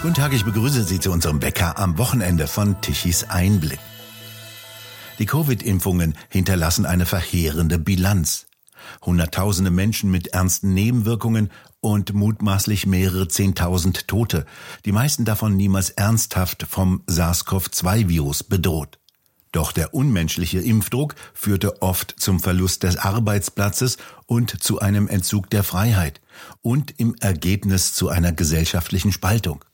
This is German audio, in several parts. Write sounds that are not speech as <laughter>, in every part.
Guten Tag, ich begrüße Sie zu unserem Bäcker am Wochenende von Tichys Einblick. Die Covid-Impfungen hinterlassen eine verheerende Bilanz. Hunderttausende Menschen mit ernsten Nebenwirkungen und mutmaßlich mehrere Zehntausend Tote, die meisten davon niemals ernsthaft vom SARS-CoV-2-Virus bedroht. Doch der unmenschliche Impfdruck führte oft zum Verlust des Arbeitsplatzes und zu einem Entzug der Freiheit und im Ergebnis zu einer gesellschaftlichen Spaltung.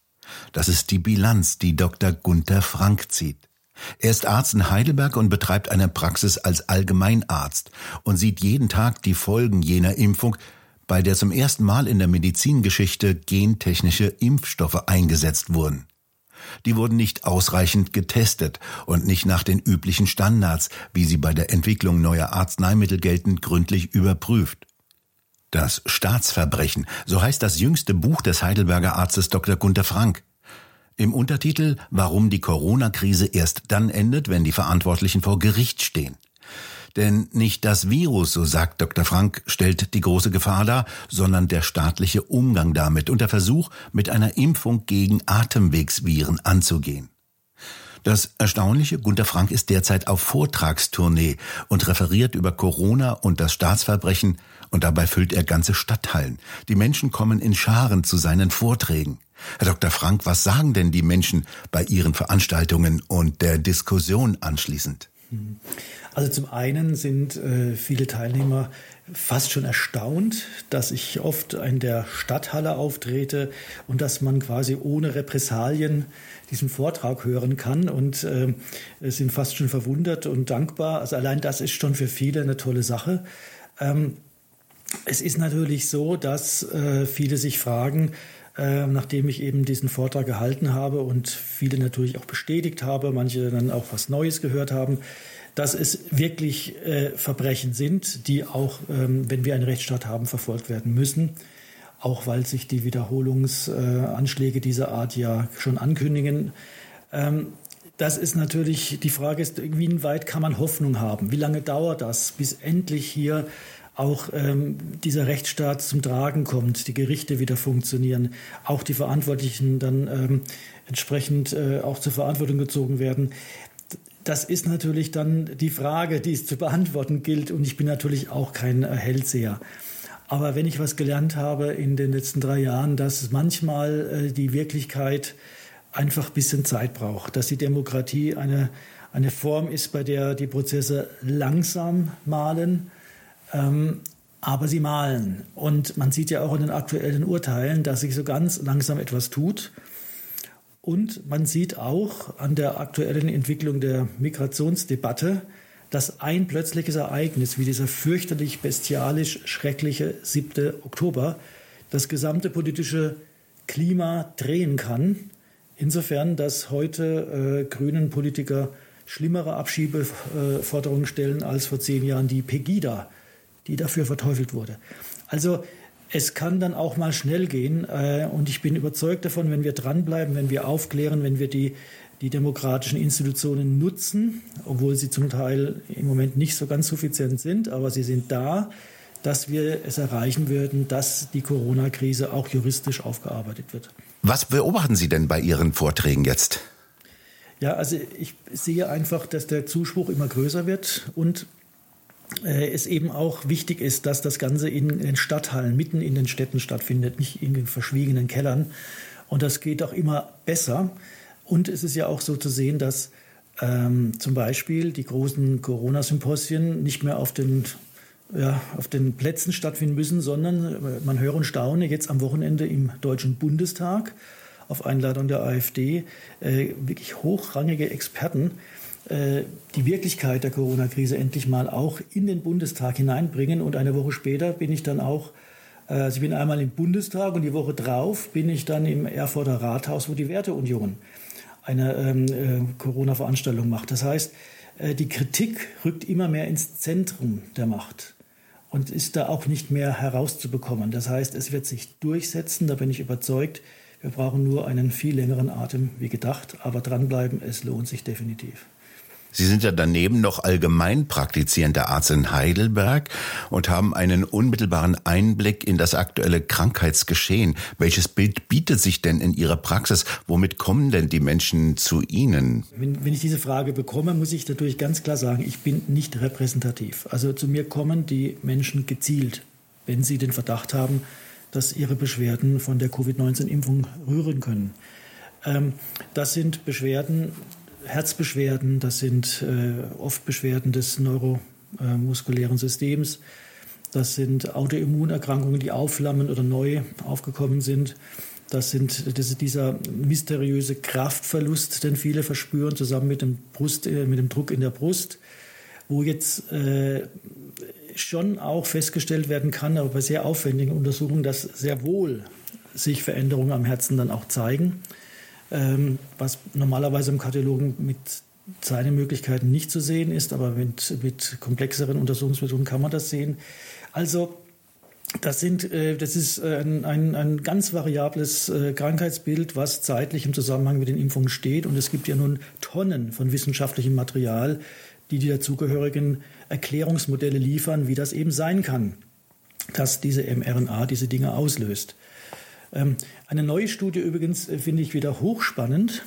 Das ist die Bilanz, die Dr. Gunther Frank zieht. Er ist Arzt in Heidelberg und betreibt eine Praxis als Allgemeinarzt und sieht jeden Tag die Folgen jener Impfung, bei der zum ersten Mal in der Medizingeschichte gentechnische Impfstoffe eingesetzt wurden. Die wurden nicht ausreichend getestet und nicht nach den üblichen Standards, wie sie bei der Entwicklung neuer Arzneimittel gelten, gründlich überprüft. Das Staatsverbrechen, so heißt das jüngste Buch des Heidelberger Arztes Dr. Gunther Frank. Im Untertitel Warum die Corona-Krise erst dann endet, wenn die Verantwortlichen vor Gericht stehen. Denn nicht das Virus, so sagt Dr. Frank, stellt die große Gefahr dar, sondern der staatliche Umgang damit und der Versuch, mit einer Impfung gegen Atemwegsviren anzugehen. Das Erstaunliche, Gunter Frank ist derzeit auf Vortragstournee und referiert über Corona und das Staatsverbrechen und dabei füllt er ganze Stadthallen. Die Menschen kommen in Scharen zu seinen Vorträgen. Herr Dr. Frank, was sagen denn die Menschen bei Ihren Veranstaltungen und der Diskussion anschließend? Also zum einen sind äh, viele Teilnehmer fast schon erstaunt, dass ich oft in der Stadthalle auftrete und dass man quasi ohne Repressalien diesen Vortrag hören kann und äh, sind fast schon verwundert und dankbar. Also allein das ist schon für viele eine tolle Sache. Ähm, es ist natürlich so, dass äh, viele sich fragen, äh, nachdem ich eben diesen Vortrag gehalten habe und viele natürlich auch bestätigt habe, manche dann auch was Neues gehört haben, dass es wirklich äh, Verbrechen sind, die auch, ähm, wenn wir einen Rechtsstaat haben, verfolgt werden müssen. Auch weil sich die Wiederholungsanschläge dieser Art ja schon ankündigen. Ähm, das ist natürlich, die Frage ist, wie weit kann man Hoffnung haben? Wie lange dauert das, bis endlich hier auch ähm, dieser Rechtsstaat zum Tragen kommt, die Gerichte wieder funktionieren, auch die Verantwortlichen dann ähm, entsprechend äh, auch zur Verantwortung gezogen werden. Das ist natürlich dann die Frage, die es zu beantworten gilt. Und ich bin natürlich auch kein äh, Hellseher. Aber wenn ich was gelernt habe in den letzten drei Jahren, dass manchmal äh, die Wirklichkeit einfach ein bisschen Zeit braucht, dass die Demokratie eine, eine Form ist, bei der die Prozesse langsam malen, ähm, aber sie malen. Und man sieht ja auch in den aktuellen Urteilen, dass sich so ganz langsam etwas tut. Und man sieht auch an der aktuellen Entwicklung der Migrationsdebatte, dass ein plötzliches Ereignis wie dieser fürchterlich bestialisch schreckliche 7. Oktober das gesamte politische Klima drehen kann. Insofern, dass heute äh, grünen Politiker schlimmere Abschiebeforderungen stellen als vor zehn Jahren die Pegida, die dafür verteufelt wurde. Also es kann dann auch mal schnell gehen. Äh, und ich bin überzeugt davon, wenn wir dranbleiben, wenn wir aufklären, wenn wir die, die demokratischen Institutionen nutzen, obwohl sie zum Teil im Moment nicht so ganz suffizient sind, aber sie sind da, dass wir es erreichen würden, dass die Corona-Krise auch juristisch aufgearbeitet wird. Was beobachten Sie denn bei Ihren Vorträgen jetzt? Ja, also ich sehe einfach, dass der Zuspruch immer größer wird und es eben auch wichtig ist, dass das Ganze in den Stadthallen, mitten in den Städten stattfindet, nicht in den verschwiegenen Kellern. Und das geht auch immer besser. Und es ist ja auch so zu sehen, dass ähm, zum Beispiel die großen Corona-Symposien nicht mehr auf den, ja, auf den Plätzen stattfinden müssen, sondern äh, man höre und staune jetzt am Wochenende im Deutschen Bundestag auf Einladung der AfD äh, wirklich hochrangige Experten äh, die Wirklichkeit der Corona-Krise endlich mal auch in den Bundestag hineinbringen. Und eine Woche später bin ich dann auch, äh, also ich bin einmal im Bundestag und die Woche drauf bin ich dann im Erfurter Rathaus, wo die Werteunion eine ähm, äh, Corona-Veranstaltung macht. Das heißt, äh, die Kritik rückt immer mehr ins Zentrum der Macht und ist da auch nicht mehr herauszubekommen. Das heißt, es wird sich durchsetzen, da bin ich überzeugt. Wir brauchen nur einen viel längeren Atem wie gedacht, aber dranbleiben, es lohnt sich definitiv. Sie sind ja daneben noch allgemein praktizierender Arzt in Heidelberg und haben einen unmittelbaren Einblick in das aktuelle Krankheitsgeschehen. Welches Bild bietet sich denn in Ihrer Praxis? Womit kommen denn die Menschen zu Ihnen? Wenn, wenn ich diese Frage bekomme, muss ich natürlich ganz klar sagen, ich bin nicht repräsentativ. Also zu mir kommen die Menschen gezielt, wenn sie den Verdacht haben, dass ihre Beschwerden von der Covid-19-Impfung rühren können. Ähm, das sind Beschwerden, Herzbeschwerden, das sind äh, oft Beschwerden des neuromuskulären Systems, das sind Autoimmunerkrankungen, die aufflammen oder neu aufgekommen sind. Das sind das ist dieser mysteriöse Kraftverlust, den viele verspüren, zusammen mit dem, Brust, äh, mit dem Druck in der Brust, wo jetzt äh, schon auch festgestellt werden kann, aber bei sehr aufwendigen Untersuchungen, dass sehr wohl sich Veränderungen am Herzen dann auch zeigen ähm, was normalerweise im Kardiologen mit seinen Möglichkeiten nicht zu sehen ist, aber mit, mit komplexeren Untersuchungsmethoden kann man das sehen. Also das, sind, äh, das ist ein, ein, ein ganz variables äh, Krankheitsbild, was zeitlich im Zusammenhang mit den Impfungen steht. Und es gibt ja nun Tonnen von wissenschaftlichem Material, die die dazugehörigen Erklärungsmodelle liefern, wie das eben sein kann, dass diese mRNA diese Dinge auslöst. Ähm, eine neue Studie übrigens äh, finde ich wieder hochspannend.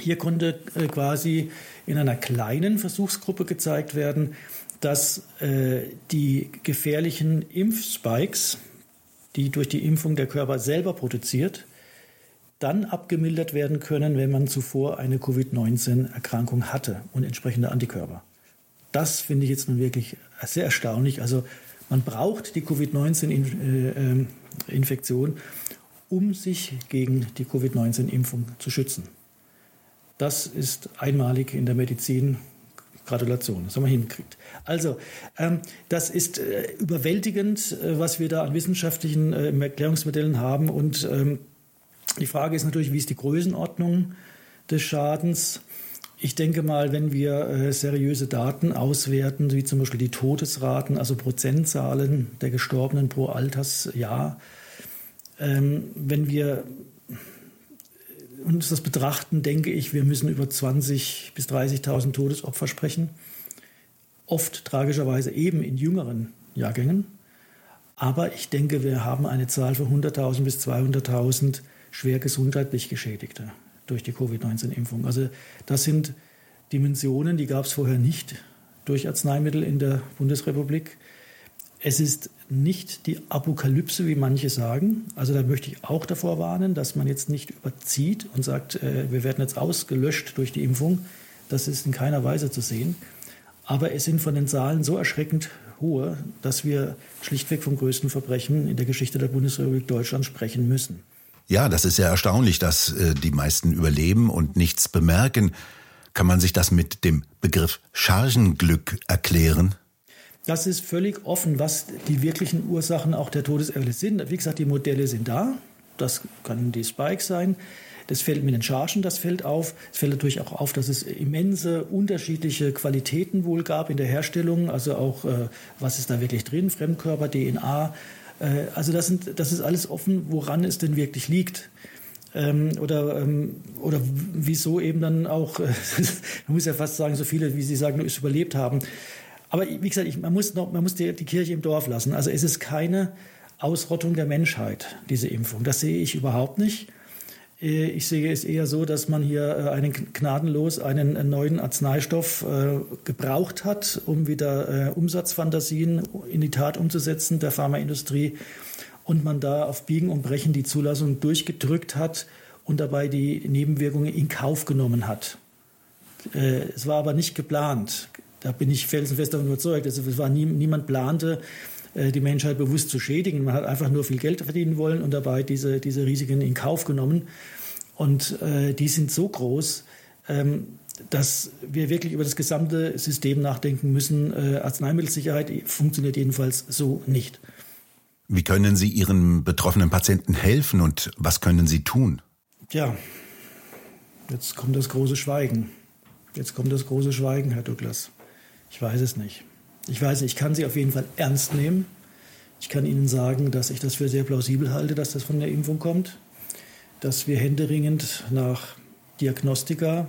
Hier konnte äh, quasi in einer kleinen Versuchsgruppe gezeigt werden, dass äh, die gefährlichen Impfspikes, die durch die Impfung der Körper selber produziert, dann abgemildert werden können, wenn man zuvor eine Covid-19-Erkrankung hatte und entsprechende Antikörper. Das finde ich jetzt nun wirklich sehr erstaunlich. Also man braucht die Covid-19-Infektion, um sich gegen die Covid-19-Impfung zu schützen. Das ist einmalig in der Medizin. Gratulation, das haben wir hingekriegt. Also, ähm, das ist äh, überwältigend, äh, was wir da an wissenschaftlichen äh, Erklärungsmodellen haben. Und ähm, die Frage ist natürlich, wie ist die Größenordnung des Schadens? Ich denke mal, wenn wir äh, seriöse Daten auswerten, wie zum Beispiel die Todesraten, also Prozentzahlen der Gestorbenen pro Altersjahr, ähm, wenn wir uns das betrachten, denke ich, wir müssen über 20.000 bis 30.000 Todesopfer sprechen. Oft tragischerweise eben in jüngeren Jahrgängen. Aber ich denke, wir haben eine Zahl von 100.000 bis 200.000 schwer gesundheitlich Geschädigte durch die Covid-19-Impfung. Also das sind Dimensionen, die gab es vorher nicht durch Arzneimittel in der Bundesrepublik. Es ist nicht die Apokalypse, wie manche sagen. Also da möchte ich auch davor warnen, dass man jetzt nicht überzieht und sagt, äh, wir werden jetzt ausgelöscht durch die Impfung. Das ist in keiner Weise zu sehen. Aber es sind von den Zahlen so erschreckend hohe, dass wir schlichtweg vom größten Verbrechen in der Geschichte der Bundesrepublik Deutschland sprechen müssen. Ja, das ist ja erstaunlich, dass äh, die meisten überleben und nichts bemerken. Kann man sich das mit dem Begriff Chargenglück erklären? Das ist völlig offen, was die wirklichen Ursachen auch der Todesfälle sind. Wie gesagt, die Modelle sind da. Das kann die Spike sein. Das fällt mit den Chargen, das fällt auf. Es fällt natürlich auch auf, dass es immense unterschiedliche Qualitäten wohl gab in der Herstellung. Also auch, äh, was ist da wirklich drin? Fremdkörper, DNA, also das, sind, das ist alles offen, woran es denn wirklich liegt. Ähm, oder, ähm, oder wieso eben dann auch, <laughs> man muss ja fast sagen, so viele, wie Sie sagen, es überlebt haben. Aber wie gesagt, ich, man muss, noch, man muss die, die Kirche im Dorf lassen. Also es ist keine Ausrottung der Menschheit, diese Impfung. Das sehe ich überhaupt nicht. Äh, ich sehe es eher so, dass man hier äh, einen gnadenlos einen neuen Arzneistoff äh, gebraucht hat, um wieder Umsatzfantasien in die Tat umzusetzen der Pharmaindustrie und man da auf Biegen und Brechen die Zulassung durchgedrückt hat und dabei die Nebenwirkungen in Kauf genommen hat. Es war aber nicht geplant. Da bin ich felsenfest davon überzeugt. Also es war nie, niemand plante, die Menschheit bewusst zu schädigen. Man hat einfach nur viel Geld verdienen wollen und dabei diese, diese Risiken in Kauf genommen. Und äh, die sind so groß, ähm, dass wir wirklich über das gesamte System nachdenken müssen. Äh, Arzneimittelsicherheit funktioniert jedenfalls so nicht. Wie können Sie Ihren betroffenen Patienten helfen und was können Sie tun? Ja, jetzt kommt das große Schweigen. Jetzt kommt das große Schweigen, Herr Douglas. Ich weiß es nicht. Ich weiß, ich kann Sie auf jeden Fall ernst nehmen. Ich kann Ihnen sagen, dass ich das für sehr plausibel halte, dass das von der Impfung kommt dass wir händeringend nach Diagnostika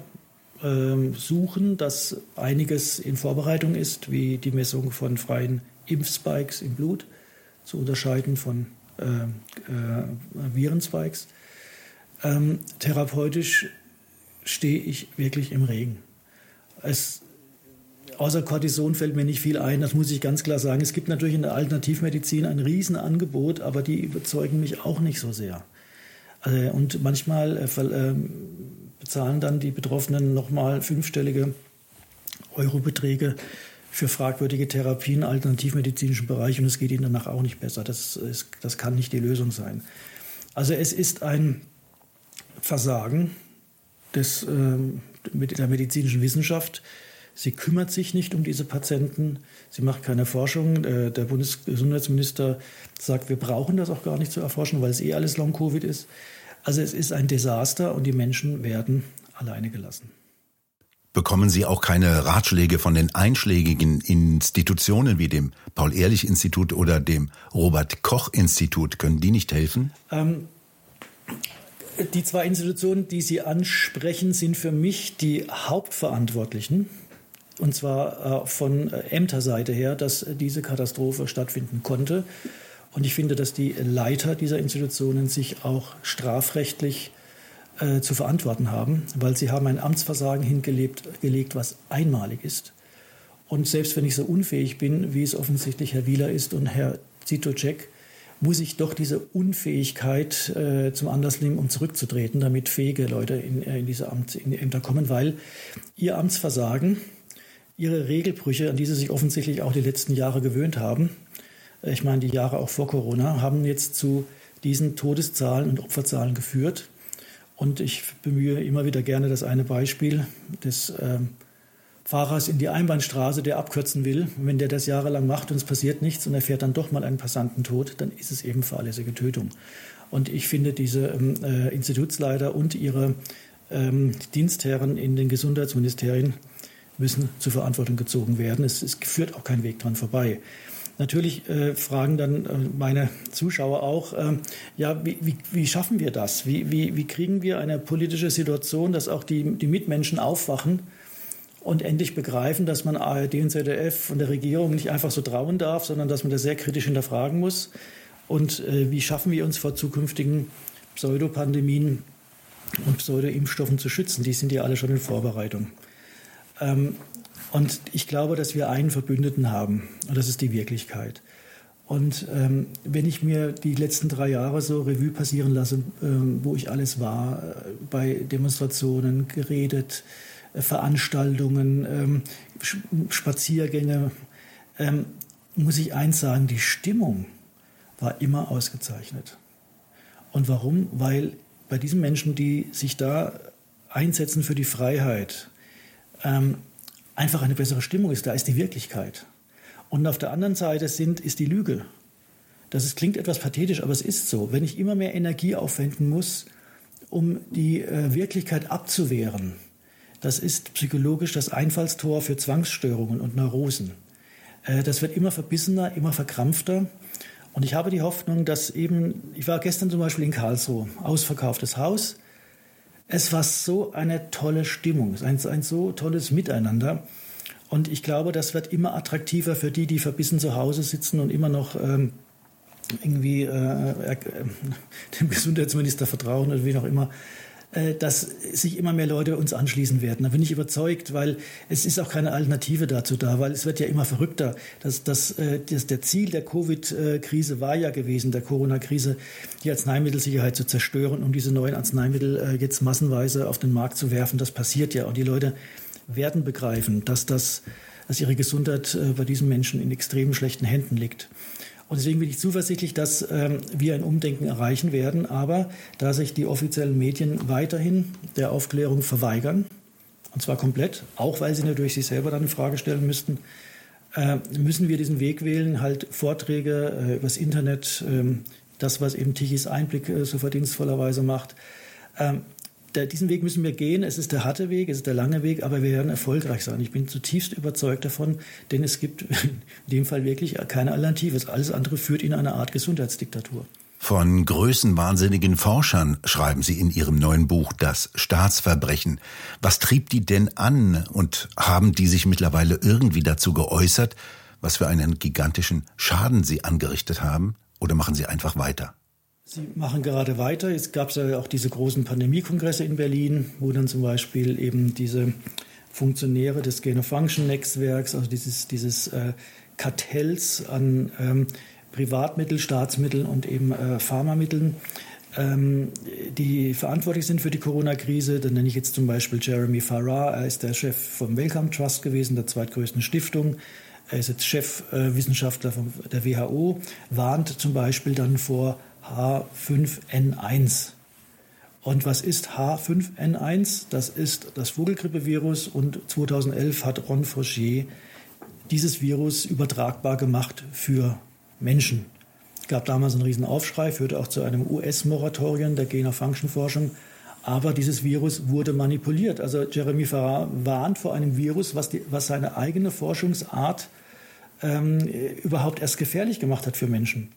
äh, suchen, dass einiges in Vorbereitung ist, wie die Messung von freien Impfspikes im Blut, zu unterscheiden von äh, äh, Virenspikes. Ähm, therapeutisch stehe ich wirklich im Regen. Es, außer Cortison fällt mir nicht viel ein, das muss ich ganz klar sagen. Es gibt natürlich in der Alternativmedizin ein Riesenangebot, aber die überzeugen mich auch nicht so sehr. Also, und manchmal äh, äh, bezahlen dann die Betroffenen nochmal fünfstellige Eurobeträge für fragwürdige Therapien im alternativmedizinischen Bereich und es geht ihnen danach auch nicht besser. Das, ist, das kann nicht die Lösung sein. Also es ist ein Versagen des, äh, der medizinischen Wissenschaft. Sie kümmert sich nicht um diese Patienten. Sie macht keine Forschung. Äh, der Bundesgesundheitsminister sagt, wir brauchen das auch gar nicht zu erforschen, weil es eh alles Long-Covid ist. Also es ist ein Desaster und die Menschen werden alleine gelassen. Bekommen Sie auch keine Ratschläge von den einschlägigen Institutionen wie dem Paul-Ehrlich-Institut oder dem Robert-Koch-Institut? Können die nicht helfen? Ähm, die zwei Institutionen, die Sie ansprechen, sind für mich die Hauptverantwortlichen. Und zwar äh, von äh, Ämterseite her, dass diese Katastrophe stattfinden konnte. Und ich finde, dass die Leiter dieser Institutionen sich auch strafrechtlich äh, zu verantworten haben, weil sie haben ein Amtsversagen hingelegt, gelegt, was einmalig ist. Und selbst wenn ich so unfähig bin, wie es offensichtlich Herr Wieler ist und Herr Zitocek, muss ich doch diese Unfähigkeit äh, zum Anlass nehmen, um zurückzutreten, damit fähige Leute in, in diese Amt, in die Ämter kommen, weil ihr Amtsversagen, ihre Regelbrüche, an die sie sich offensichtlich auch die letzten Jahre gewöhnt haben, äh, ich meine die Jahre auch vor Corona, haben jetzt zu diesen Todeszahlen und Opferzahlen geführt. Und ich bemühe immer wieder gerne das eine Beispiel des äh, Fahrers in die Einbahnstraße, der abkürzen will. wenn der das jahrelang macht und es passiert nichts und er fährt dann doch mal einen Passanten tot, dann ist es eben fahrlässige Tötung. Und ich finde, diese ähm, äh, Institutsleiter und ihre ähm, Dienstherren in den Gesundheitsministerien müssen zur Verantwortung gezogen werden. Es, es führt auch kein Weg dran vorbei. Natürlich äh, fragen dann äh, meine Zuschauer auch, äh, ja, wie, wie, wie, schaffen wir das? Wie, wie, wie kriegen wir eine politische Situation, dass auch die, die Mitmenschen aufwachen und endlich begreifen, dass man ARD und ZDF und der Regierung nicht einfach so trauen darf, sondern dass man das sehr kritisch hinterfragen muss? Und äh, wie schaffen wir uns vor zukünftigen Pseudopandemien und Pseudoimpfstoffen zu schützen? Die sind ja alle schon in Vorbereitung. Ähm, und ich glaube, dass wir einen Verbündeten haben, und das ist die Wirklichkeit. Und ähm, wenn ich mir die letzten drei Jahre so Revue passieren lasse, ähm, wo ich alles war, äh, bei Demonstrationen, geredet, äh, Veranstaltungen, ähm, Spaziergänge, ähm, muss ich eins sagen, die Stimmung war immer ausgezeichnet. Und warum? Weil bei diesen Menschen, die sich da einsetzen für die Freiheit, ähm, einfach eine bessere Stimmung ist. Da ist die Wirklichkeit. Und auf der anderen Seite sind, ist die Lüge. Das ist, klingt etwas pathetisch, aber es ist so. Wenn ich immer mehr Energie aufwenden muss, um die äh, Wirklichkeit abzuwehren, das ist psychologisch das Einfallstor für Zwangsstörungen und Neurosen. Äh, das wird immer verbissener, immer verkrampfter. Und ich habe die Hoffnung, dass eben, ich war gestern zum Beispiel in Karlsruhe, ausverkauftes Haus, es war so eine tolle Stimmung, ein, ein so tolles Miteinander. Und ich glaube, das wird immer attraktiver für die, die verbissen zu Hause sitzen und immer noch ähm, irgendwie äh, äh, dem Gesundheitsminister vertrauen oder wie auch immer. Äh, dass sich immer mehr Leute uns anschließen werden. Da bin ich überzeugt, weil es ist auch keine Alternative dazu da, weil es wird ja immer verrückter. Das, das, äh, das, der Ziel der Covid-Krise war ja gewesen, der Corona-Krise, die Arzneimittelsicherheit zu zerstören, um diese neuen Arzneimittel äh, jetzt massenweise auf den Markt zu werfen. Das passiert ja und die Leute werden begreifen, dass das dass ihre Gesundheit bei diesen Menschen in extrem schlechten Händen liegt. Und deswegen bin ich zuversichtlich, dass ähm, wir ein Umdenken erreichen werden. Aber da sich die offiziellen Medien weiterhin der Aufklärung verweigern, und zwar komplett, auch weil sie natürlich sich selber dann in Frage stellen müssten, äh, müssen wir diesen Weg wählen, halt Vorträge äh, übers Internet, äh, das, was eben Tichys Einblick äh, so verdienstvollerweise macht, ähm, der, diesen Weg müssen wir gehen. Es ist der harte Weg, es ist der lange Weg, aber wir werden erfolgreich sein. Ich bin zutiefst überzeugt davon, denn es gibt in dem Fall wirklich keine Alternative. Alles andere führt in eine Art Gesundheitsdiktatur. Von größenwahnsinnigen Forschern schreiben Sie in Ihrem neuen Buch Das Staatsverbrechen. Was trieb die denn an und haben die sich mittlerweile irgendwie dazu geäußert, was für einen gigantischen Schaden sie angerichtet haben? Oder machen sie einfach weiter? Sie machen gerade weiter. Es gab ja auch diese großen Pandemiekongresse in Berlin, wo dann zum Beispiel eben diese Funktionäre des Gain-of-Function-Netzwerks, also dieses, dieses äh, Kartells an ähm, Privatmitteln, Staatsmitteln und eben äh, Pharmamitteln, ähm, die verantwortlich sind für die Corona-Krise. Da nenne ich jetzt zum Beispiel Jeremy Farrar. Er ist der Chef vom Wellcome Trust gewesen, der zweitgrößten Stiftung. Er ist jetzt Chefwissenschaftler äh, der WHO, warnt zum Beispiel dann vor H5N1. Und was ist H5N1? Das ist das Vogelgrippevirus und 2011 hat Ron Fauché dieses Virus übertragbar gemacht für Menschen. Es gab damals einen riesen Aufschrei, führte auch zu einem US-Moratorium der Gain-of-Function-Forschung. Aber dieses Virus wurde manipuliert. Also Jeremy Farrar warnt vor einem Virus, was, die, was seine eigene Forschungsart ähm, überhaupt erst gefährlich gemacht hat für Menschen.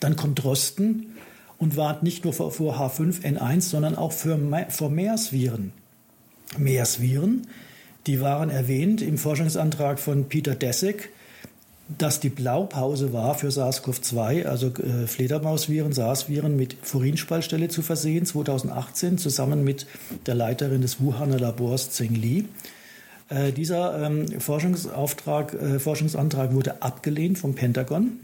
Dann kommt Drosten und warnt nicht nur vor, vor H5N1, sondern auch für, vor MERS-Viren. MERS-Viren, die waren erwähnt im Forschungsantrag von Peter Dessek, dass die Blaupause war für SARS-CoV-2, also äh, Fledermausviren, SARS-Viren mit Furinspaltstelle zu versehen, 2018, zusammen mit der Leiterin des Wuhaner Labors Zheng Li. Äh, dieser ähm, Forschungsauftrag, äh, Forschungsantrag wurde abgelehnt vom Pentagon.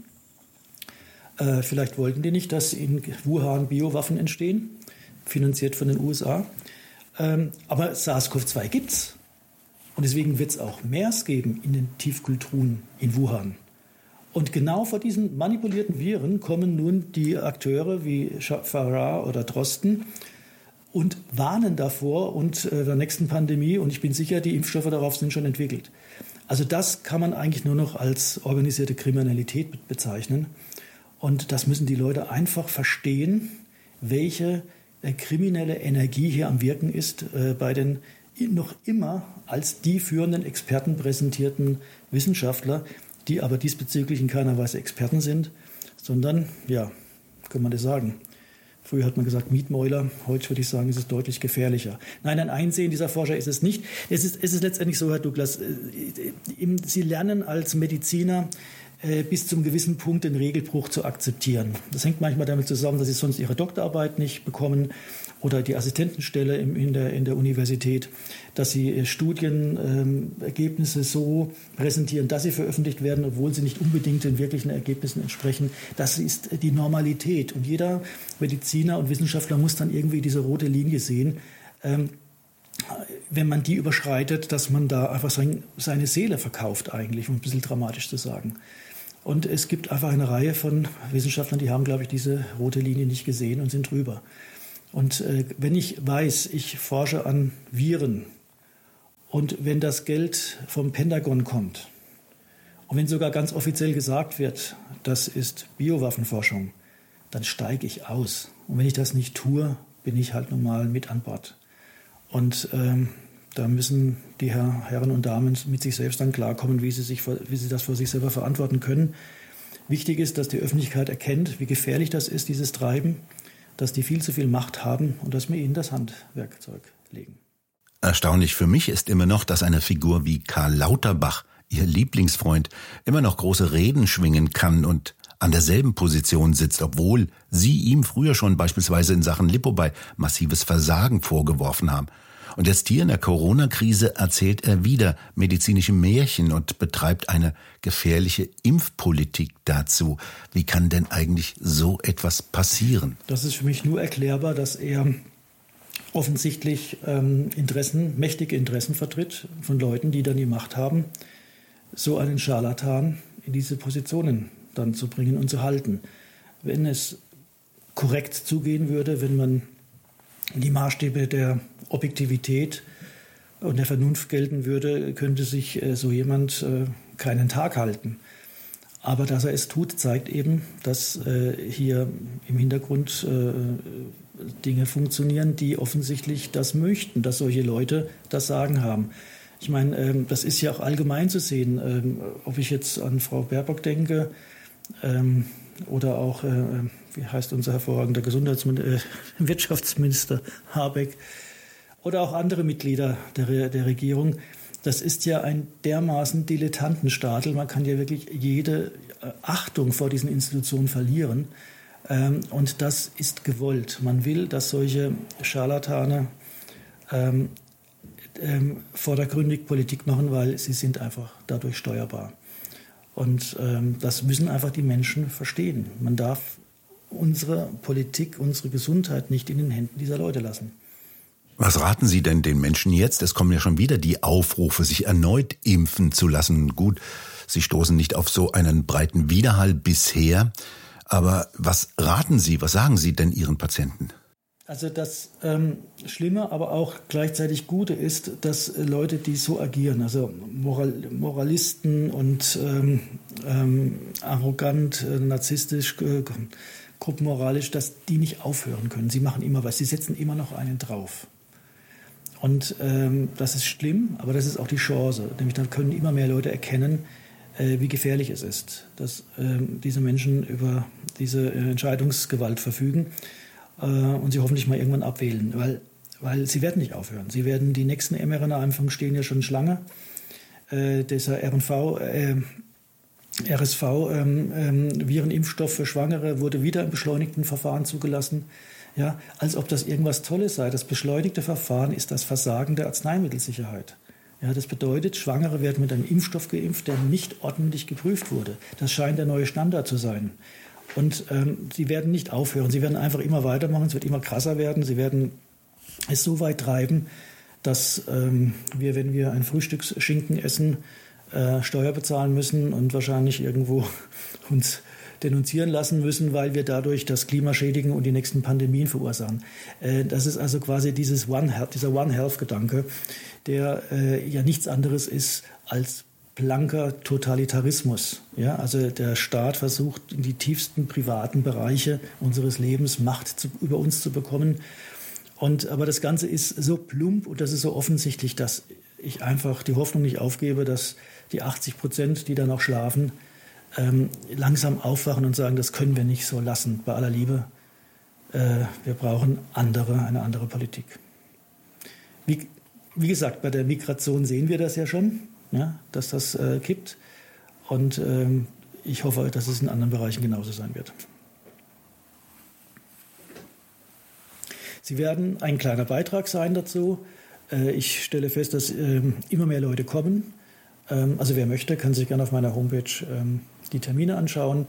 Äh, vielleicht wollten die nicht, dass in Wuhan Biowaffen entstehen, finanziert von den USA. Ähm, aber SARS-CoV-2 gibt es. Und deswegen wird es auch MERS geben in den Tiefkulturen in Wuhan. Und genau vor diesen manipulierten Viren kommen nun die Akteure wie Farrar oder Drosten und warnen davor und äh, der nächsten Pandemie. Und ich bin sicher, die Impfstoffe darauf sind schon entwickelt. Also das kann man eigentlich nur noch als organisierte Kriminalität bezeichnen. Und das müssen die Leute einfach verstehen, welche äh, kriminelle Energie hier am Wirken ist äh, bei den noch immer als die führenden Experten präsentierten Wissenschaftler, die aber diesbezüglich in keiner Weise Experten sind, sondern, ja, kann man das sagen, Früher hat man gesagt Mietmäuler, heute würde ich sagen, ist es deutlich gefährlicher. Nein, ein Einsehen dieser Forscher ist es nicht. Es ist, es ist letztendlich so, Herr Douglas, äh, Sie lernen als Mediziner bis zum gewissen Punkt den Regelbruch zu akzeptieren. Das hängt manchmal damit zusammen, dass Sie sonst Ihre Doktorarbeit nicht bekommen oder die Assistentenstelle in, der, in der Universität, dass sie äh, Studienergebnisse so präsentieren, dass sie veröffentlicht werden, obwohl sie nicht unbedingt den wirklichen Ergebnissen entsprechen. Das ist die Normalität. Und jeder Mediziner und Wissenschaftler muss dann irgendwie diese rote Linie sehen. Ähm, wenn man die überschreitet, dass man da einfach sein, seine Seele verkauft eigentlich, um ein bisschen dramatisch zu sagen. Und es gibt einfach eine Reihe von Wissenschaftlern, die haben, glaube ich, diese rote Linie nicht gesehen und sind drüber. Und äh, wenn ich weiß, ich forsche an Viren und wenn das Geld vom Pentagon kommt und wenn sogar ganz offiziell gesagt wird, das ist Biowaffenforschung, dann steige ich aus. Und wenn ich das nicht tue, bin ich halt normal mit an Bord. Und ähm, da müssen die Herr, Herren und Damen mit sich selbst dann klarkommen, wie sie, sich, wie sie das vor sich selber verantworten können. Wichtig ist, dass die Öffentlichkeit erkennt, wie gefährlich das ist, dieses Treiben dass die viel zu viel Macht haben und dass wir ihnen das Handwerkzeug legen. Erstaunlich für mich ist immer noch, dass eine Figur wie Karl Lauterbach, ihr Lieblingsfreund, immer noch große Reden schwingen kann und an derselben Position sitzt, obwohl sie ihm früher schon beispielsweise in Sachen Lippo massives Versagen vorgeworfen haben. Und jetzt hier in der Corona-Krise erzählt er wieder medizinische Märchen und betreibt eine gefährliche Impfpolitik dazu. Wie kann denn eigentlich so etwas passieren? Das ist für mich nur erklärbar, dass er offensichtlich ähm, Interessen, mächtige Interessen vertritt von Leuten, die dann die Macht haben, so einen Scharlatan in diese Positionen dann zu bringen und zu halten. Wenn es korrekt zugehen würde, wenn man die Maßstäbe der Objektivität und der Vernunft gelten würde, könnte sich äh, so jemand äh, keinen Tag halten. Aber dass er es tut, zeigt eben, dass äh, hier im Hintergrund Dinge funktionieren, die offensichtlich das möchten, dass solche Leute das Sagen haben. Ich meine, ähm, das ist ja auch allgemein zu sehen. Ähm, ob ich jetzt an Frau Baerbock denke ähm, oder auch wie heißt unser hervorragender Gesundheitsminister, äh, <laughs> Wirtschaftsminister Habeck oder auch andere Mitglieder der, der Regierung. Das ist ja ein dermaßen Dilettantenstadel. Man kann ja wirklich jede äh, Achtung vor diesen Institutionen verlieren. Ähm, und das ist gewollt. Man will, dass solche Scharlatane ähm, ähm, vordergründig Politik machen, weil sie sind einfach dadurch steuerbar. Und ähm, das müssen einfach die Menschen verstehen. Man darf unsere Politik, unsere Gesundheit nicht in den Händen dieser Leute lassen. Was raten Sie denn den Menschen jetzt? Es kommen ja schon wieder die Aufrufe, sich erneut impfen zu lassen. Gut, Sie stoßen nicht auf so einen breiten Widerhall bisher. Aber was raten Sie, was sagen Sie denn Ihren Patienten? Also das ähm, Schlimme, aber auch gleichzeitig Gute ist, dass Leute, die so agieren, also Moral, Moralisten und ähm, ähm, arrogant, äh, narzisstisch, äh, gruppenmoralisch, dass die nicht aufhören können. Sie machen immer was, sie setzen immer noch einen drauf. Und ähm, das ist schlimm, aber das ist auch die Chance. Nämlich dann können immer mehr Leute erkennen, äh, wie gefährlich es ist, dass ähm, diese Menschen über diese äh, Entscheidungsgewalt verfügen äh, und sie hoffentlich mal irgendwann abwählen, weil, weil sie werden nicht aufhören. Sie werden die nächsten mRNA-Impfungen stehen ja schon Schlange. Äh, dieser RNV, äh, RSV ähm, ähm, für Schwangere wurde wieder im beschleunigten Verfahren zugelassen. Ja, als ob das irgendwas Tolles sei. Das beschleunigte Verfahren ist das Versagen der Arzneimittelsicherheit. Ja, das bedeutet, Schwangere werden mit einem Impfstoff geimpft, der nicht ordentlich geprüft wurde. Das scheint der neue Standard zu sein. Und ähm, sie werden nicht aufhören. Sie werden einfach immer weitermachen. Es wird immer krasser werden. Sie werden es so weit treiben, dass ähm, wir, wenn wir ein Frühstücksschinken essen, äh, Steuer bezahlen müssen und wahrscheinlich irgendwo <laughs> uns denunzieren lassen müssen, weil wir dadurch das Klima schädigen und die nächsten Pandemien verursachen. Äh, das ist also quasi dieses One Health, dieser One Health Gedanke, der äh, ja nichts anderes ist als blanker Totalitarismus. Ja, also der Staat versucht in die tiefsten privaten Bereiche unseres Lebens Macht zu, über uns zu bekommen. Und, aber das Ganze ist so plump und das ist so offensichtlich, dass ich einfach die Hoffnung nicht aufgebe, dass die 80 Prozent, die da noch schlafen, ähm, langsam aufwachen und sagen, das können wir nicht so lassen, bei aller Liebe. Äh, wir brauchen andere, eine andere Politik. Wie, wie gesagt, bei der Migration sehen wir das ja schon ja, dass das äh, kippt. Und ähm, ich hoffe, dass es in anderen Bereichen genauso sein wird. Sie werden ein kleiner Beitrag sein dazu. Äh, ich stelle fest, dass ähm, immer mehr Leute kommen. Ähm, also wer möchte, kann sich gerne auf meiner Homepage ähm, die Termine anschauen.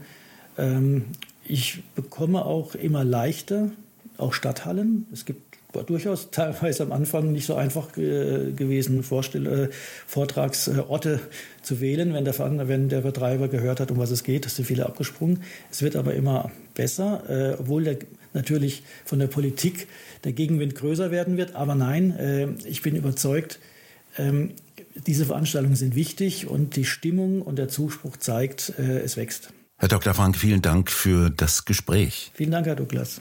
Ich bekomme auch immer leichter, auch Stadthallen. Es gibt war durchaus teilweise am Anfang nicht so einfach äh, gewesen, Vorstell äh, Vortragsorte zu wählen, wenn der, wenn der Betreiber gehört hat, um was es geht, sind viele abgesprungen. Es wird aber immer besser, äh, obwohl der, natürlich von der Politik der Gegenwind größer werden wird. Aber nein, äh, ich bin überzeugt, ähm, diese Veranstaltungen sind wichtig und die Stimmung und der Zuspruch zeigt, äh, es wächst. Herr Dr. Frank, vielen Dank für das Gespräch. Vielen Dank, Herr Douglas.